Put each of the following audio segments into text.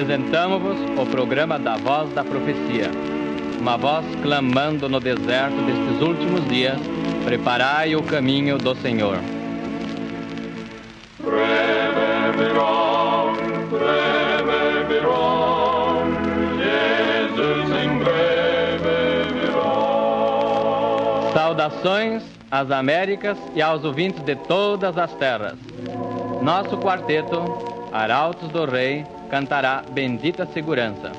Apresentamos-vos o programa da Voz da Profecia. Uma voz clamando no deserto destes últimos dias: Preparai o caminho do Senhor. Saudações às Américas e aos ouvintes de todas as terras. Nosso quarteto, Arautos do Rei, cantará Bendita Segurança.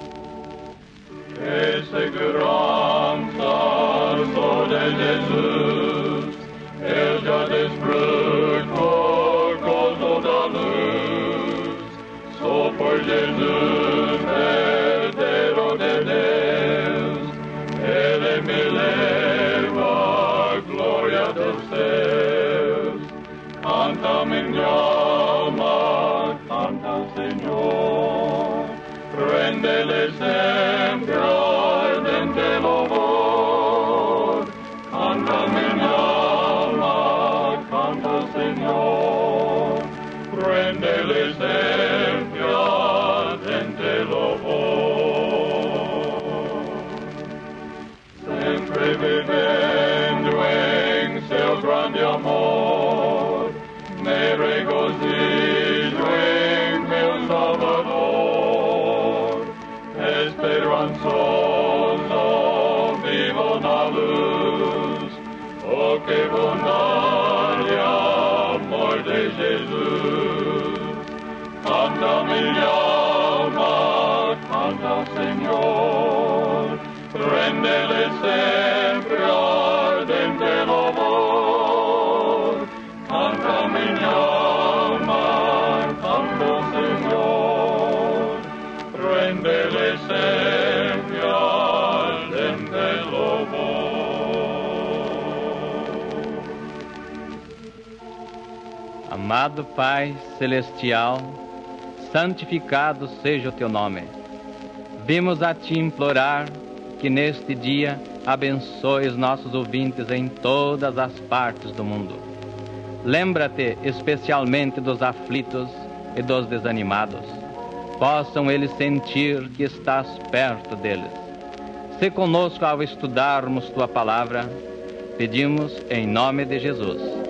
Que segurança sou de Jesus, eu já desfruto causa da luz. Sou por Jesus, Mandela's Amado Pai Celestial, santificado seja o teu nome. Vimos a ti implorar que neste dia abençoes nossos ouvintes em todas as partes do mundo. Lembra-te especialmente dos aflitos e dos desanimados. Possam eles sentir que estás perto deles. Se conosco ao estudarmos tua palavra, pedimos em nome de Jesus.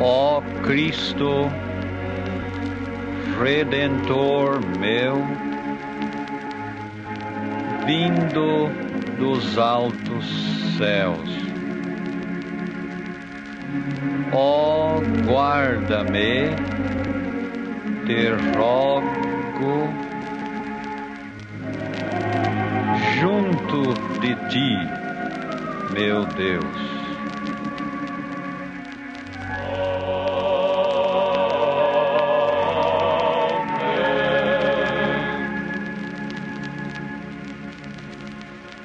Ó Cristo, Redentor meu, vindo dos altos céus. Ó, guarda-me, te rogo, junto de ti, meu Deus.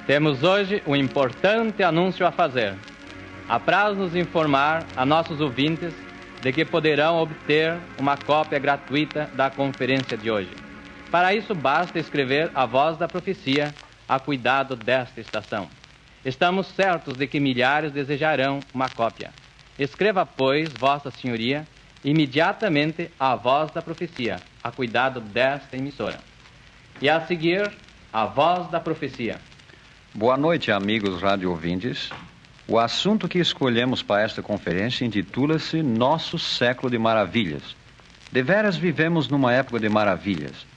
Temos hoje um importante anúncio a fazer. Apraz-nos informar a nossos ouvintes de que poderão obter uma cópia gratuita da conferência de hoje. Para isso, basta escrever a voz da profecia a cuidado desta estação. Estamos certos de que milhares desejarão uma cópia. Escreva, pois, Vossa Senhoria, imediatamente a voz da profecia, a cuidado desta emissora. E a seguir, a voz da profecia. Boa noite, amigos rádio ouvintes. O assunto que escolhemos para esta conferência intitula-se Nosso Século de Maravilhas. Deveras vivemos numa época de maravilhas.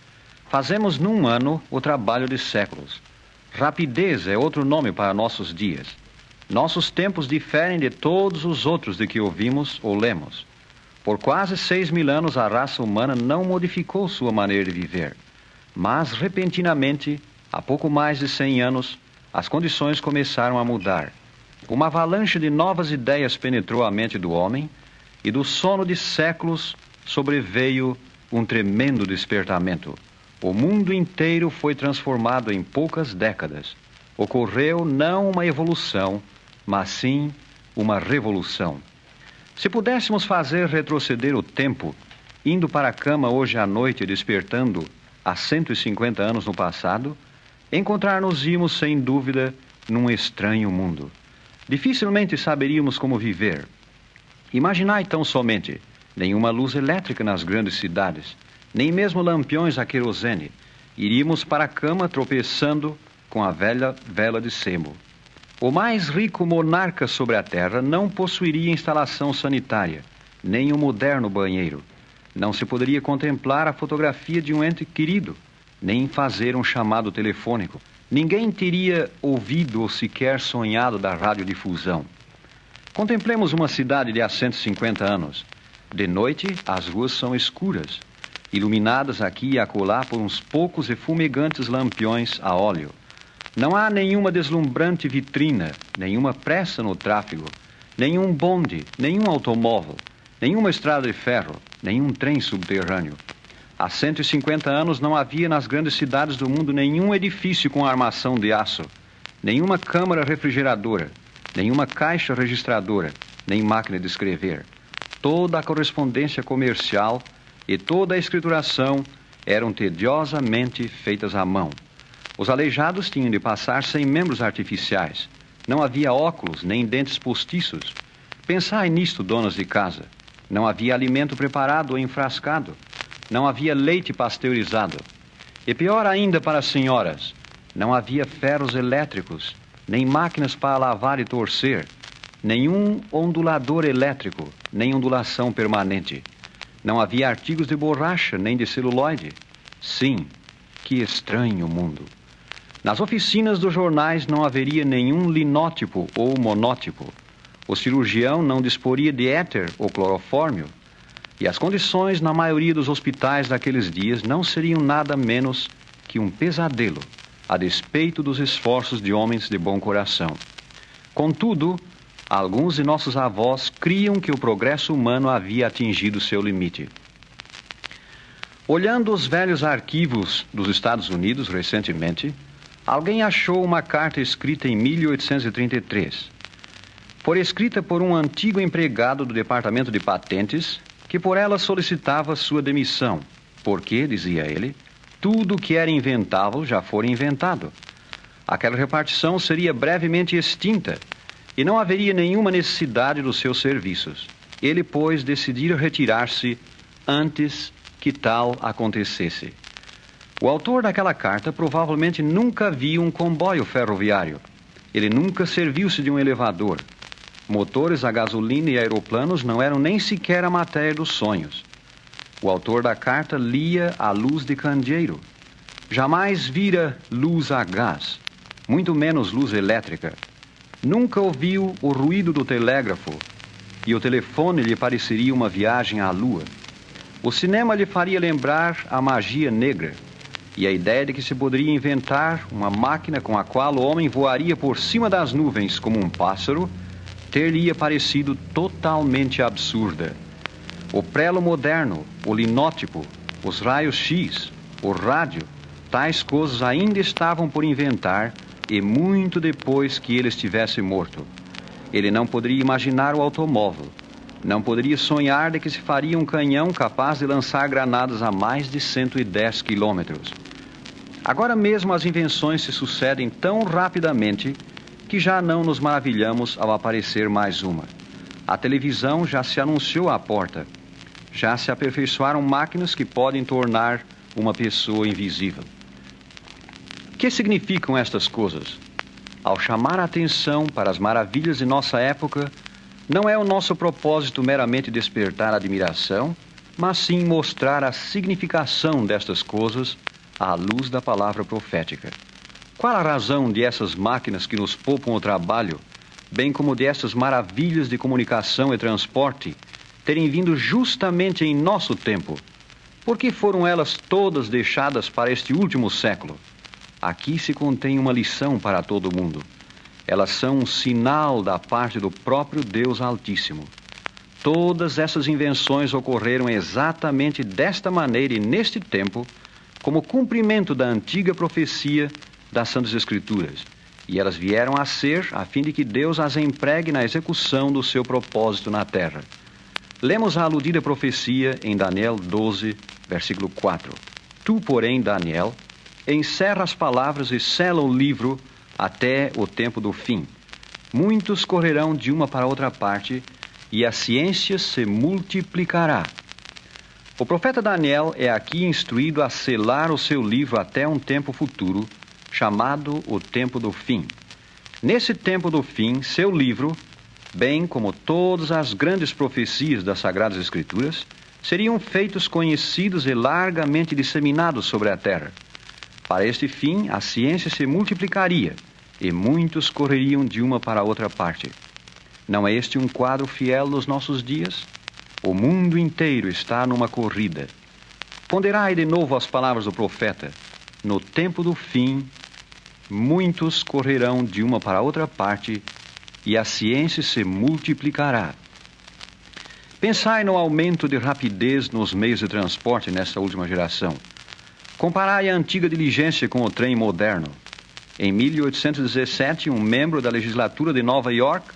Fazemos num ano o trabalho de séculos. Rapidez é outro nome para nossos dias. Nossos tempos diferem de todos os outros de que ouvimos ou lemos. Por quase seis mil anos, a raça humana não modificou sua maneira de viver. Mas, repentinamente, há pouco mais de cem anos, as condições começaram a mudar. Uma avalanche de novas ideias penetrou a mente do homem e do sono de séculos sobreveio um tremendo despertamento. O mundo inteiro foi transformado em poucas décadas. Ocorreu não uma evolução, mas sim uma revolução. Se pudéssemos fazer retroceder o tempo, indo para a cama hoje à noite e despertando há 150 anos no passado, encontrar-nos-íamos sem dúvida num estranho mundo. Dificilmente saberíamos como viver. Imaginai tão somente nenhuma luz elétrica nas grandes cidades, nem mesmo lampiões a querosene. Iríamos para a cama tropeçando com a velha vela de sebo. O mais rico monarca sobre a terra não possuiria instalação sanitária, nem um moderno banheiro. Não se poderia contemplar a fotografia de um ente querido, nem fazer um chamado telefônico. Ninguém teria ouvido ou sequer sonhado da radiodifusão. Contemplemos uma cidade de há 150 anos. De noite, as ruas são escuras, iluminadas aqui e acolá por uns poucos e fumegantes lampiões a óleo. Não há nenhuma deslumbrante vitrina, nenhuma pressa no tráfego, nenhum bonde, nenhum automóvel, nenhuma estrada de ferro, nenhum trem subterrâneo. Há 150 anos não havia nas grandes cidades do mundo nenhum edifício com armação de aço, nenhuma câmara refrigeradora, nenhuma caixa registradora, nem máquina de escrever toda a correspondência comercial e toda a escrituração eram tediosamente feitas à mão. Os aleijados tinham de passar sem membros artificiais. Não havia óculos nem dentes postiços. Pensai nisto, donas de casa. Não havia alimento preparado ou enfrascado. Não havia leite pasteurizado. E pior ainda para as senhoras, não havia ferros elétricos, nem máquinas para lavar e torcer, nenhum ondulador elétrico, nem ondulação permanente. Não havia artigos de borracha, nem de celuloide. Sim, que estranho mundo. Nas oficinas dos jornais não haveria nenhum linótipo ou monótipo. O cirurgião não disporia de éter ou clorofórmio. E as condições na maioria dos hospitais daqueles dias não seriam nada menos que um pesadelo, a despeito dos esforços de homens de bom coração. Contudo, Alguns de nossos avós criam que o progresso humano havia atingido seu limite. Olhando os velhos arquivos dos Estados Unidos recentemente, alguém achou uma carta escrita em 1833. Foi escrita por um antigo empregado do Departamento de Patentes, que por ela solicitava sua demissão, porque, dizia ele, tudo que era inventável já fora inventado. Aquela repartição seria brevemente extinta e não haveria nenhuma necessidade dos seus serviços. Ele, pois, decidira retirar-se antes que tal acontecesse. O autor daquela carta provavelmente nunca viu um comboio ferroviário. Ele nunca serviu-se de um elevador. Motores a gasolina e aeroplanos não eram nem sequer a matéria dos sonhos. O autor da carta lia a luz de candeeiro. Jamais vira luz a gás, muito menos luz elétrica. Nunca ouviu o ruído do telégrafo e o telefone lhe pareceria uma viagem à lua. O cinema lhe faria lembrar a magia negra e a ideia de que se poderia inventar uma máquina com a qual o homem voaria por cima das nuvens como um pássaro ter-lhe parecido totalmente absurda. O prelo moderno, o linótipo, os raios X, o rádio, tais coisas ainda estavam por inventar e muito depois que ele estivesse morto. Ele não poderia imaginar o automóvel, não poderia sonhar de que se faria um canhão capaz de lançar granadas a mais de 110 quilômetros. Agora mesmo as invenções se sucedem tão rapidamente que já não nos maravilhamos ao aparecer mais uma. A televisão já se anunciou à porta. Já se aperfeiçoaram máquinas que podem tornar uma pessoa invisível que significam estas coisas? Ao chamar a atenção para as maravilhas de nossa época, não é o nosso propósito meramente despertar admiração, mas sim mostrar a significação destas coisas à luz da palavra profética. Qual a razão de essas máquinas que nos poupam o trabalho bem como destas maravilhas de comunicação e transporte, terem vindo justamente em nosso tempo? Por que foram elas todas deixadas para este último século? Aqui se contém uma lição para todo mundo. Elas são um sinal da parte do próprio Deus Altíssimo. Todas essas invenções ocorreram exatamente desta maneira e neste tempo, como cumprimento da antiga profecia das Santas Escrituras. E elas vieram a ser a fim de que Deus as empregue na execução do seu propósito na terra. Lemos a aludida profecia em Daniel 12, versículo 4. Tu, porém, Daniel, encerra as palavras e sela o livro até o tempo do fim. Muitos correrão de uma para outra parte e a ciência se multiplicará. O profeta Daniel é aqui instruído a selar o seu livro até um tempo futuro, chamado o tempo do fim. Nesse tempo do fim, seu livro, bem como todas as grandes profecias das Sagradas Escrituras, seriam feitos conhecidos e largamente disseminados sobre a terra. Para este fim, a ciência se multiplicaria e muitos correriam de uma para outra parte. Não é este um quadro fiel nos nossos dias? O mundo inteiro está numa corrida. Ponderai de novo as palavras do profeta. No tempo do fim, muitos correrão de uma para outra parte e a ciência se multiplicará. Pensai no aumento de rapidez nos meios de transporte nesta última geração. Comparai a antiga diligência com o trem moderno. Em 1817, um membro da legislatura de Nova York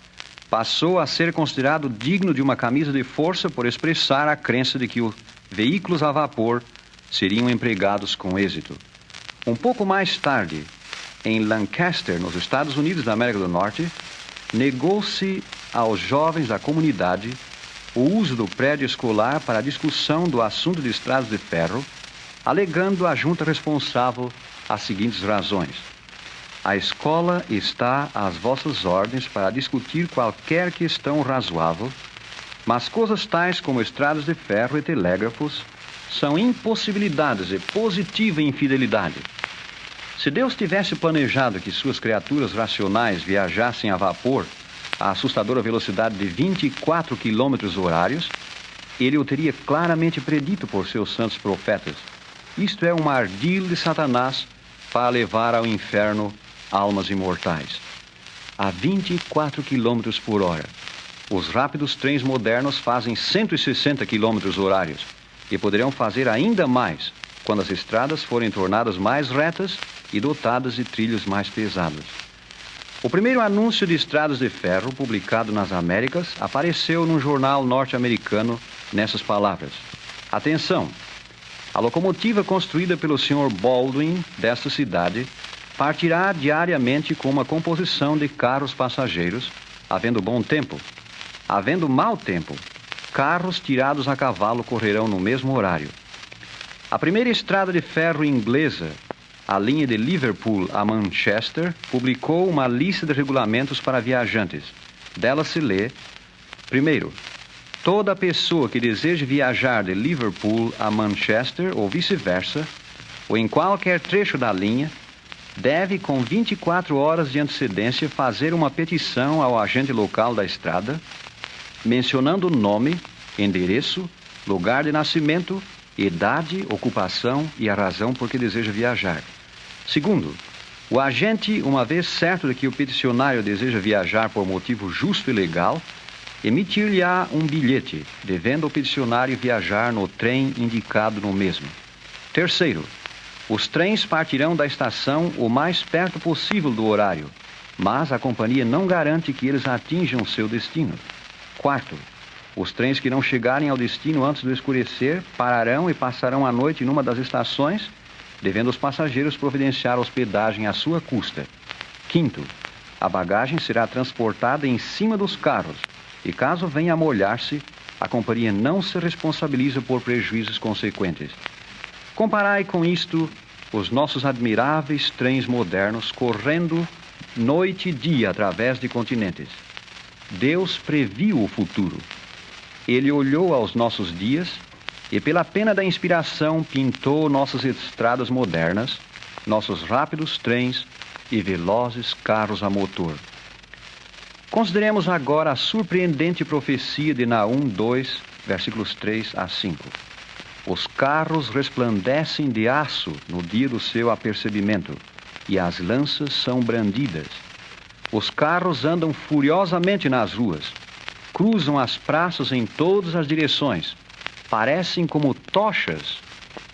passou a ser considerado digno de uma camisa de força por expressar a crença de que os veículos a vapor seriam empregados com êxito. Um pouco mais tarde, em Lancaster, nos Estados Unidos da América do Norte, negou-se aos jovens da comunidade o uso do prédio escolar para a discussão do assunto de estradas de ferro, alegando a junta responsável as seguintes razões. A escola está às vossas ordens para discutir qualquer questão razoável, mas coisas tais como estradas de ferro e telégrafos são impossibilidades de positiva infidelidade. Se Deus tivesse planejado que suas criaturas racionais viajassem a vapor a assustadora velocidade de 24 quilômetros horários, ele o teria claramente predito por seus santos profetas. Isto é um ardil de Satanás para levar ao inferno almas imortais. A 24 km por hora. Os rápidos trens modernos fazem 160 km horários e poderão fazer ainda mais quando as estradas forem tornadas mais retas e dotadas de trilhos mais pesados. O primeiro anúncio de estradas de ferro publicado nas Américas apareceu num jornal norte-americano nessas palavras: Atenção! A locomotiva construída pelo Sr. Baldwin desta cidade partirá diariamente com uma composição de carros passageiros, havendo bom tempo. Havendo mau tempo, carros tirados a cavalo correrão no mesmo horário. A primeira estrada de ferro inglesa, a linha de Liverpool a Manchester, publicou uma lista de regulamentos para viajantes. Dela se lê: primeiro, toda pessoa que deseje viajar de Liverpool a Manchester ou vice-versa, ou em qualquer trecho da linha, deve, com 24 horas de antecedência, fazer uma petição ao agente local da estrada, mencionando nome, endereço, lugar de nascimento, idade, ocupação e a razão por que deseja viajar. Segundo, o agente, uma vez certo de que o peticionário deseja viajar por motivo justo e legal, emitir-lhe-á um bilhete, devendo o peticionário viajar no trem indicado no mesmo. Terceiro, os trens partirão da estação o mais perto possível do horário, mas a companhia não garante que eles atinjam seu destino. Quarto, os trens que não chegarem ao destino antes do escurecer pararão e passarão a noite numa das estações, devendo os passageiros providenciar hospedagem à sua custa. Quinto, a bagagem será transportada em cima dos carros e, caso venha a molhar-se, a companhia não se responsabiliza por prejuízos consequentes. Comparai com isto os nossos admiráveis trens modernos correndo noite e dia através de continentes. Deus previu o futuro. Ele olhou aos nossos dias e, pela pena da inspiração, pintou nossas estradas modernas, nossos rápidos trens e velozes carros a motor. Consideremos agora a surpreendente profecia de Naum 2, versículos 3 a 5. Os carros resplandecem de aço no dia do seu apercebimento, e as lanças são brandidas. Os carros andam furiosamente nas ruas, cruzam as praças em todas as direções, parecem como tochas,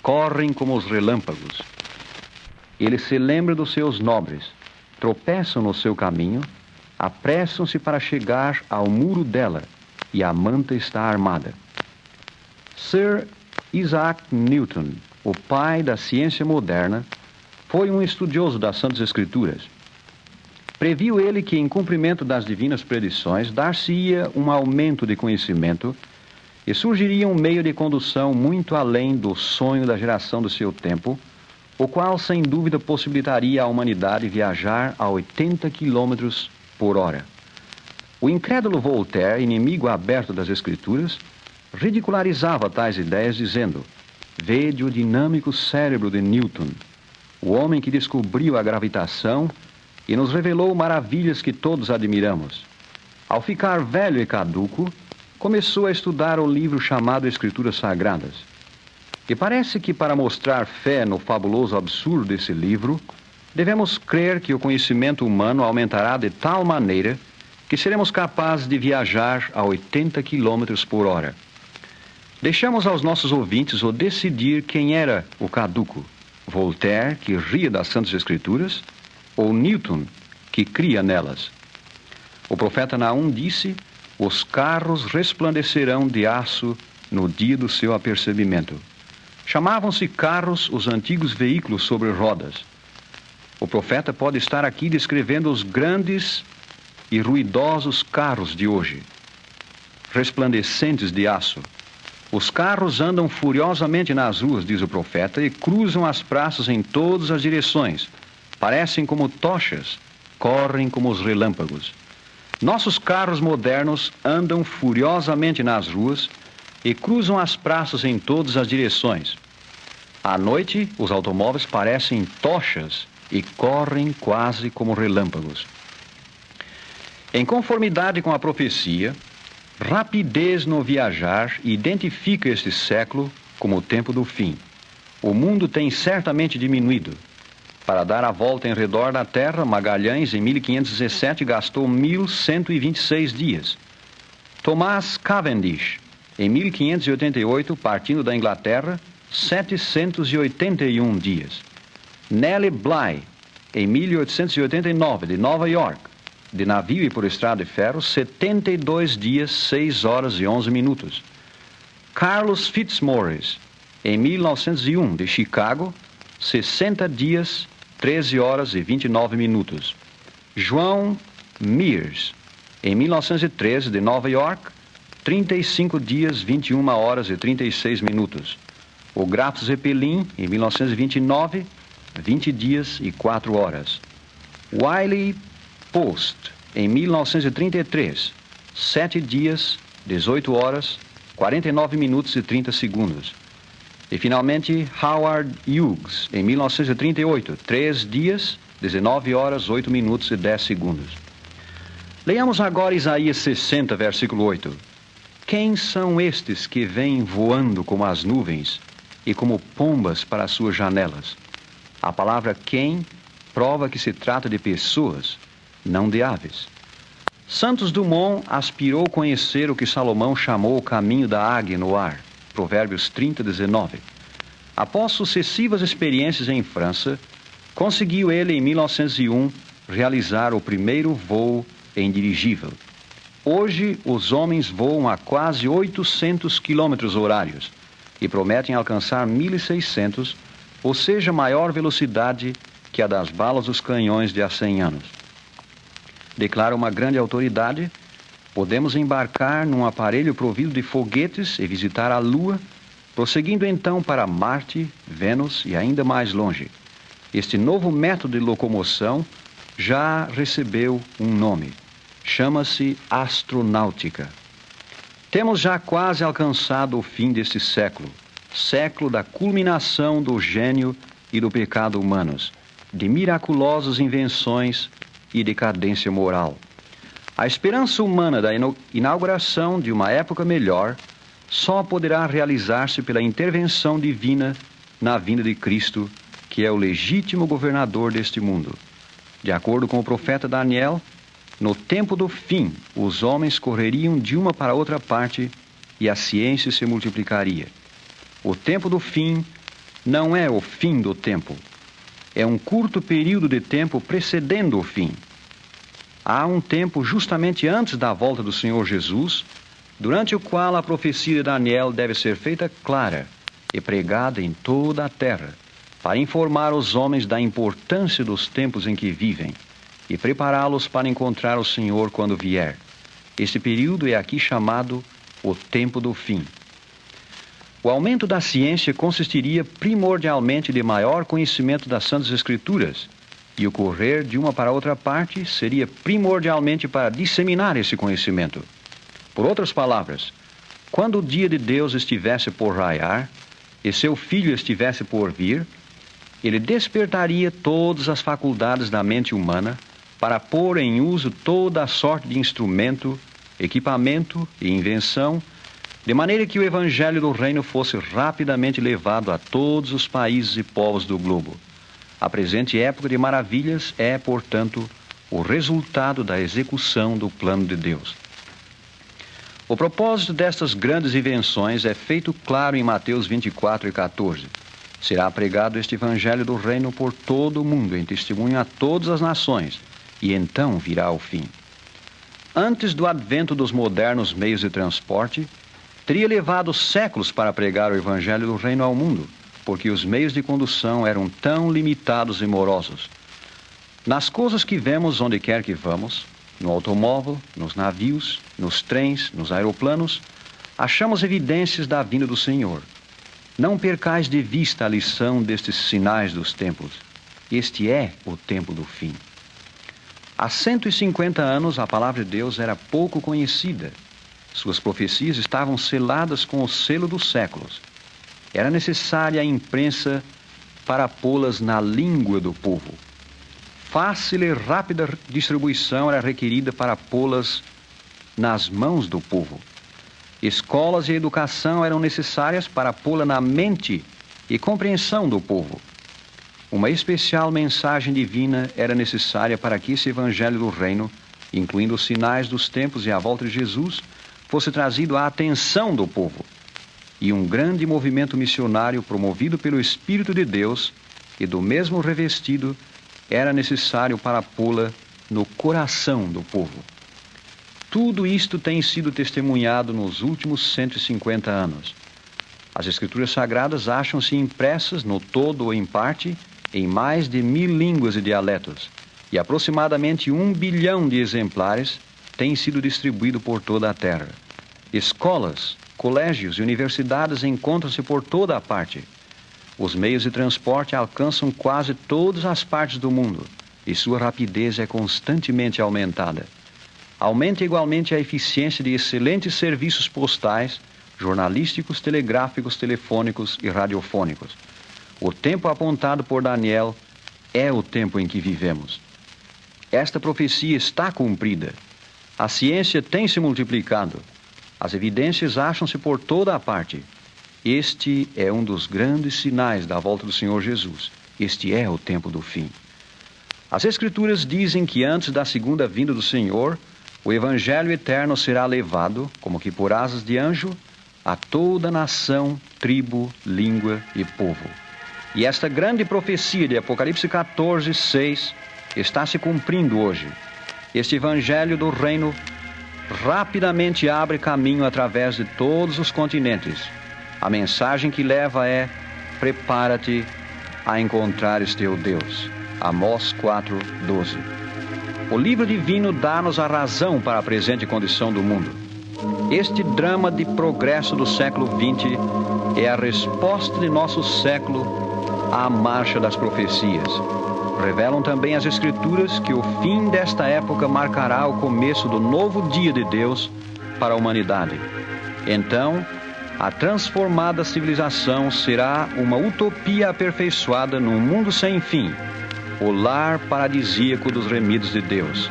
correm como os relâmpagos. Ele se lembra dos seus nobres, tropeçam no seu caminho, apressam-se para chegar ao muro dela, e a manta está armada. Sir Isaac Newton, o pai da ciência moderna, foi um estudioso das Santas Escrituras. Previu ele que, em cumprimento das divinas predições, dar-se-ia um aumento de conhecimento e surgiria um meio de condução muito além do sonho da geração do seu tempo, o qual, sem dúvida, possibilitaria à humanidade viajar a 80 quilômetros por hora. O incrédulo Voltaire, inimigo aberto das Escrituras, ridicularizava tais ideias, dizendo: Vede o dinâmico cérebro de Newton, o homem que descobriu a gravitação e nos revelou maravilhas que todos admiramos. Ao ficar velho e caduco, começou a estudar o livro chamado Escrituras Sagradas. E parece que, para mostrar fé no fabuloso absurdo desse livro, devemos crer que o conhecimento humano aumentará de tal maneira que seremos capazes de viajar a 80 km por hora. Deixamos aos nossos ouvintes o decidir quem era o caduco: Voltaire, que ria das Santas Escrituras, ou Newton, que cria nelas. O profeta Naum disse: Os carros resplandecerão de aço no dia do seu apercebimento. Chamavam-se carros os antigos veículos sobre rodas. O profeta pode estar aqui descrevendo os grandes e ruidosos carros de hoje, resplandecentes de aço. Os carros andam furiosamente nas ruas, diz o profeta, e cruzam as praças em todas as direções. Parecem como tochas, correm como os relâmpagos. Nossos carros modernos andam furiosamente nas ruas e cruzam as praças em todas as direções. À noite, os automóveis parecem tochas e correm quase como relâmpagos. Em conformidade com a profecia, rapidez no viajar identifica este século como o tempo do fim. O mundo tem certamente diminuído. Para dar a volta em redor da Terra, Magalhães, em 1517, gastou 1.126 dias. Tomás Cavendish, em 1588, partindo da Inglaterra, 781 dias. Nellie Bly, em 1889, de Nova York, de navio e por estrada de ferro, 72 dias, 6 horas e 11 minutos. Carlos Fitzmaurice, em 1901, de Chicago, 60 dias, 13 horas e 29 minutos. João Mears, em 1913, de Nova York, 35 dias, 21 horas e 36 minutos. O Graf Zeppelin, em 1929, 20 dias e 4 horas. Wiley Post, em 1933, 7 dias, 18 horas, 49 minutos e 30 segundos. E finalmente, Howard Hughes, em 1938, 3 dias, 19 horas, 8 minutos e 10 segundos. Leiamos agora Isaías 60, versículo 8. Quem são estes que vêm voando como as nuvens e como pombas para as suas janelas? A palavra quem prova que se trata de pessoas, não de aves. Santos Dumont aspirou conhecer o que Salomão chamou o caminho da águia no ar. Provérbios 30, 19. Após sucessivas experiências em França, conseguiu ele, em 1901, realizar o primeiro voo em dirigível. Hoje, os homens voam a quase 800 quilômetros horários e prometem alcançar 1.600 ou seja, maior velocidade que a das balas dos canhões de há 100 anos. Declara uma grande autoridade, podemos embarcar num aparelho provido de foguetes e visitar a Lua, prosseguindo então para Marte, Vênus e ainda mais longe. Este novo método de locomoção já recebeu um nome. Chama-se astronáutica. Temos já quase alcançado o fim deste século século da culminação do gênio e do pecado humanos, de miraculosas invenções e decadência moral. A esperança humana da inauguração de uma época melhor só poderá realizar-se pela intervenção divina na vinda de Cristo, que é o legítimo governador deste mundo. De acordo com o profeta Daniel, no tempo do fim, os homens correriam de uma para outra parte e a ciência se multiplicaria. O tempo do fim não é o fim do tempo, é um curto período de tempo precedendo o fim. Há um tempo justamente antes da volta do Senhor Jesus, durante o qual a profecia de Daniel deve ser feita clara e pregada em toda a terra, para informar os homens da importância dos tempos em que vivem e prepará-los para encontrar o Senhor quando vier. Este período é aqui chamado o tempo do fim. O aumento da ciência consistiria primordialmente de maior conhecimento das Santas Escrituras, e o correr de uma para outra parte seria primordialmente para disseminar esse conhecimento. Por outras palavras, quando o dia de Deus estivesse por raiar e seu filho estivesse por vir, ele despertaria todas as faculdades da mente humana para pôr em uso toda a sorte de instrumento, equipamento e invenção de maneira que o Evangelho do Reino fosse rapidamente levado a todos os países e povos do globo. A presente época de maravilhas é, portanto, o resultado da execução do plano de Deus. O propósito destas grandes invenções é feito claro em Mateus 24 e 14. Será pregado este Evangelho do Reino por todo o mundo, em testemunho a todas as nações, e então virá o fim. Antes do advento dos modernos meios de transporte, Teria levado séculos para pregar o evangelho do reino ao mundo, porque os meios de condução eram tão limitados e morosos. Nas coisas que vemos onde quer que vamos, no automóvel, nos navios, nos trens, nos aeroplanos, achamos evidências da vinda do Senhor. Não percais de vista a lição destes sinais dos tempos. Este é o tempo do fim. Há 150 anos a palavra de Deus era pouco conhecida suas profecias estavam seladas com o selo dos séculos. Era necessária a imprensa para pô-las na língua do povo. Fácil e rápida distribuição era requerida para pô-las nas mãos do povo. Escolas e educação eram necessárias para pô-la na mente e compreensão do povo. Uma especial mensagem divina era necessária para que esse evangelho do reino, incluindo os sinais dos tempos e a volta de Jesus, fosse trazido à atenção do povo. E um grande movimento missionário promovido pelo Espírito de Deus e do mesmo revestido era necessário para pô-la no coração do povo. Tudo isto tem sido testemunhado nos últimos 150 anos. As Escrituras Sagradas acham-se impressas, no todo ou em parte, em mais de mil línguas e dialetos, e aproximadamente um bilhão de exemplares têm sido distribuídos por toda a terra. Escolas, colégios e universidades encontram-se por toda a parte. Os meios de transporte alcançam quase todas as partes do mundo e sua rapidez é constantemente aumentada. Aumenta igualmente a eficiência de excelentes serviços postais, jornalísticos, telegráficos, telefônicos e radiofônicos. O tempo apontado por Daniel é o tempo em que vivemos. Esta profecia está cumprida. A ciência tem se multiplicado as evidências acham-se por toda a parte. Este é um dos grandes sinais da volta do Senhor Jesus. Este é o tempo do fim. As Escrituras dizem que antes da segunda vinda do Senhor, o Evangelho eterno será levado, como que por asas de anjo, a toda nação, tribo, língua e povo. E esta grande profecia de Apocalipse 14, 6 está se cumprindo hoje. Este Evangelho do Reino rapidamente abre caminho através de todos os continentes. A mensagem que leva é: prepara-te a encontrares teu Deus. Amós 4:12. O livro divino dá-nos a razão para a presente condição do mundo. Este drama de progresso do século XX é a resposta de nosso século à marcha das profecias. Revelam também as Escrituras que o fim desta época marcará o começo do novo dia de Deus para a humanidade. Então, a transformada civilização será uma utopia aperfeiçoada num mundo sem fim, o lar paradisíaco dos remidos de Deus.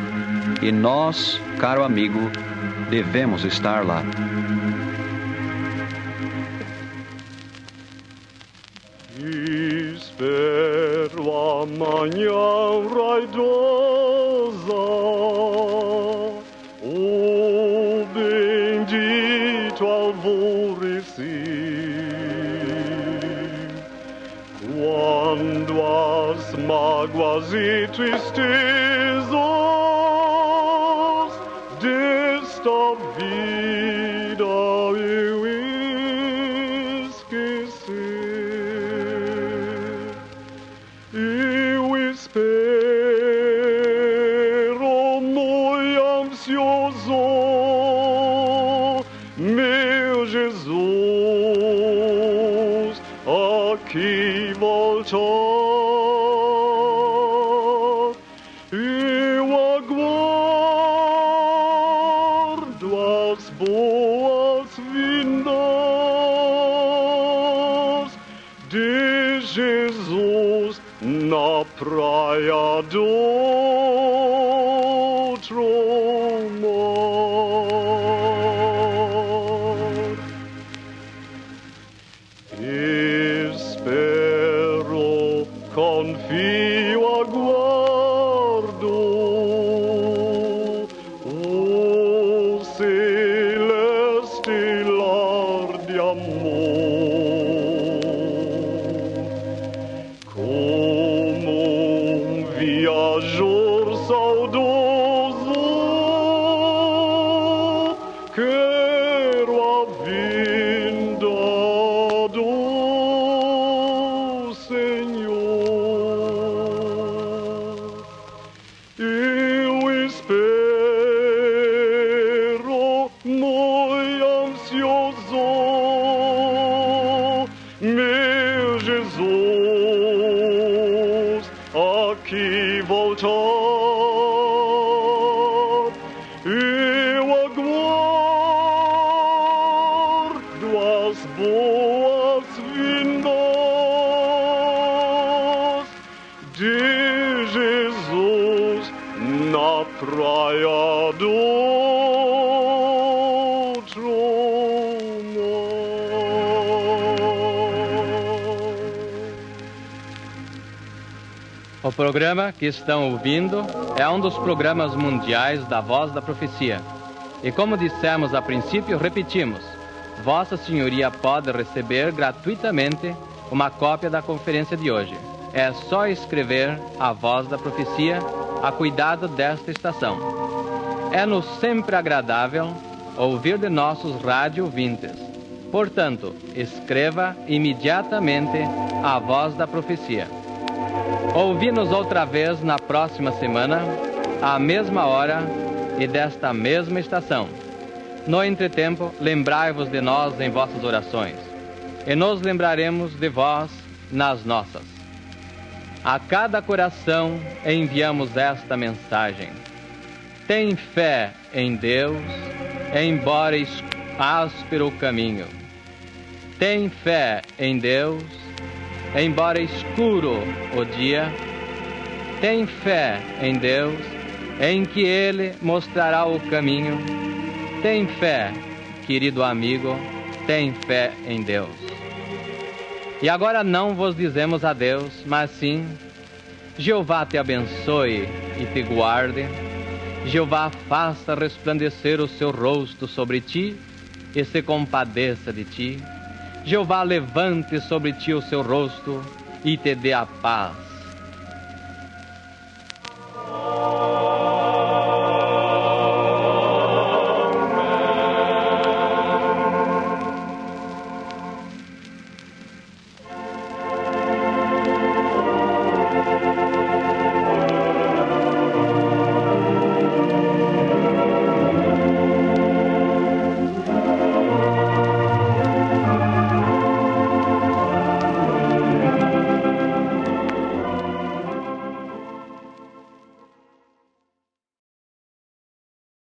E nós, caro amigo, devemos estar lá. Espero amanhã raidosa, o bendito alvorecer, quando as mágoas e tristezas aguardo as boas-vindas de Jesus na praia do Eu O programa que estão ouvindo é um dos programas mundiais da Voz da Profecia. E como dissemos a princípio, repetimos: Vossa Senhoria pode receber gratuitamente uma cópia da conferência de hoje. É só escrever a Voz da Profecia a cuidado desta estação. É-nos sempre agradável ouvir de nossos rádio ouvintes. Portanto, escreva imediatamente a Voz da Profecia. Ouvi-nos outra vez na próxima semana, à mesma hora e desta mesma estação. No entretempo, lembrai-vos de nós em vossas orações, e nos lembraremos de vós nas nossas. A cada coração enviamos esta mensagem. Tem fé em Deus, embora áspero o caminho. Tem fé em Deus, embora escuro o dia. Tem fé em Deus, em que Ele mostrará o caminho. Tem fé, querido amigo, tem fé em Deus. E agora não vos dizemos adeus, mas sim, Jeová te abençoe e te guarde. Jeová faça resplandecer o seu rosto sobre ti e se compadeça de ti. Jeová levante sobre ti o seu rosto e te dê a paz.